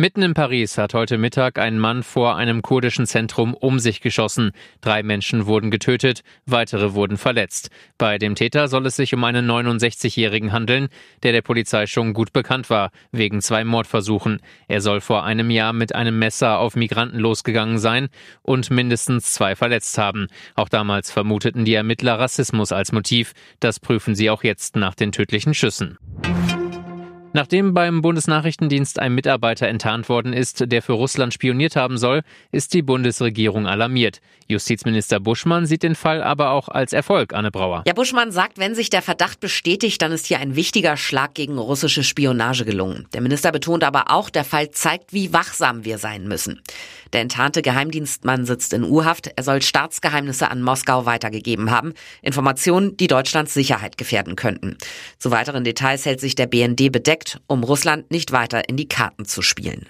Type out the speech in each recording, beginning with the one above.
Mitten in Paris hat heute Mittag ein Mann vor einem kurdischen Zentrum um sich geschossen. Drei Menschen wurden getötet, weitere wurden verletzt. Bei dem Täter soll es sich um einen 69-Jährigen handeln, der der Polizei schon gut bekannt war, wegen zwei Mordversuchen. Er soll vor einem Jahr mit einem Messer auf Migranten losgegangen sein und mindestens zwei verletzt haben. Auch damals vermuteten die Ermittler Rassismus als Motiv. Das prüfen sie auch jetzt nach den tödlichen Schüssen. Nachdem beim Bundesnachrichtendienst ein Mitarbeiter enttarnt worden ist, der für Russland spioniert haben soll, ist die Bundesregierung alarmiert. Justizminister Buschmann sieht den Fall aber auch als Erfolg, Anne Brauer. Ja, Buschmann sagt, wenn sich der Verdacht bestätigt, dann ist hier ein wichtiger Schlag gegen russische Spionage gelungen. Der Minister betont aber auch, der Fall zeigt, wie wachsam wir sein müssen. Der enttarnte Geheimdienstmann sitzt in U-Haft. Er soll Staatsgeheimnisse an Moskau weitergegeben haben. Informationen, die Deutschlands Sicherheit gefährden könnten. Zu weiteren Details hält sich der BND bedeckt Projekt, um Russland nicht weiter in die Karten zu spielen.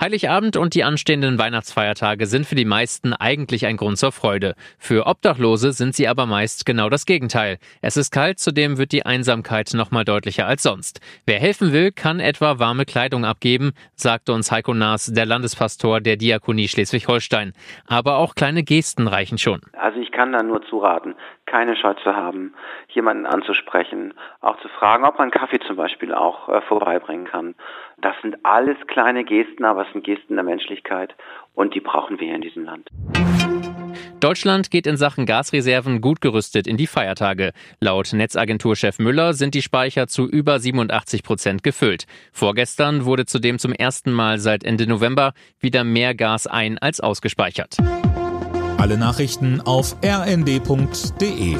Heiligabend und die anstehenden Weihnachtsfeiertage sind für die meisten eigentlich ein Grund zur Freude. Für Obdachlose sind sie aber meist genau das Gegenteil. Es ist kalt, zudem wird die Einsamkeit noch mal deutlicher als sonst. Wer helfen will, kann etwa warme Kleidung abgeben, sagte uns Heiko Naas, der Landespastor der Diakonie Schleswig-Holstein. Aber auch kleine Gesten reichen schon. Also ich kann da nur zuraten, keine Scheu zu haben, jemanden anzusprechen, auch zu fragen, ob man Kaffee zum Beispiel auch äh, vorbeibringen kann. Das sind alles kleine Gesten, aber es sind Gesten der Menschlichkeit und die brauchen wir hier in diesem Land. Deutschland geht in Sachen Gasreserven gut gerüstet in die Feiertage. Laut Netzagenturchef Müller sind die Speicher zu über 87 Prozent gefüllt. Vorgestern wurde zudem zum ersten Mal seit Ende November wieder mehr Gas ein als ausgespeichert. Alle Nachrichten auf rnd.de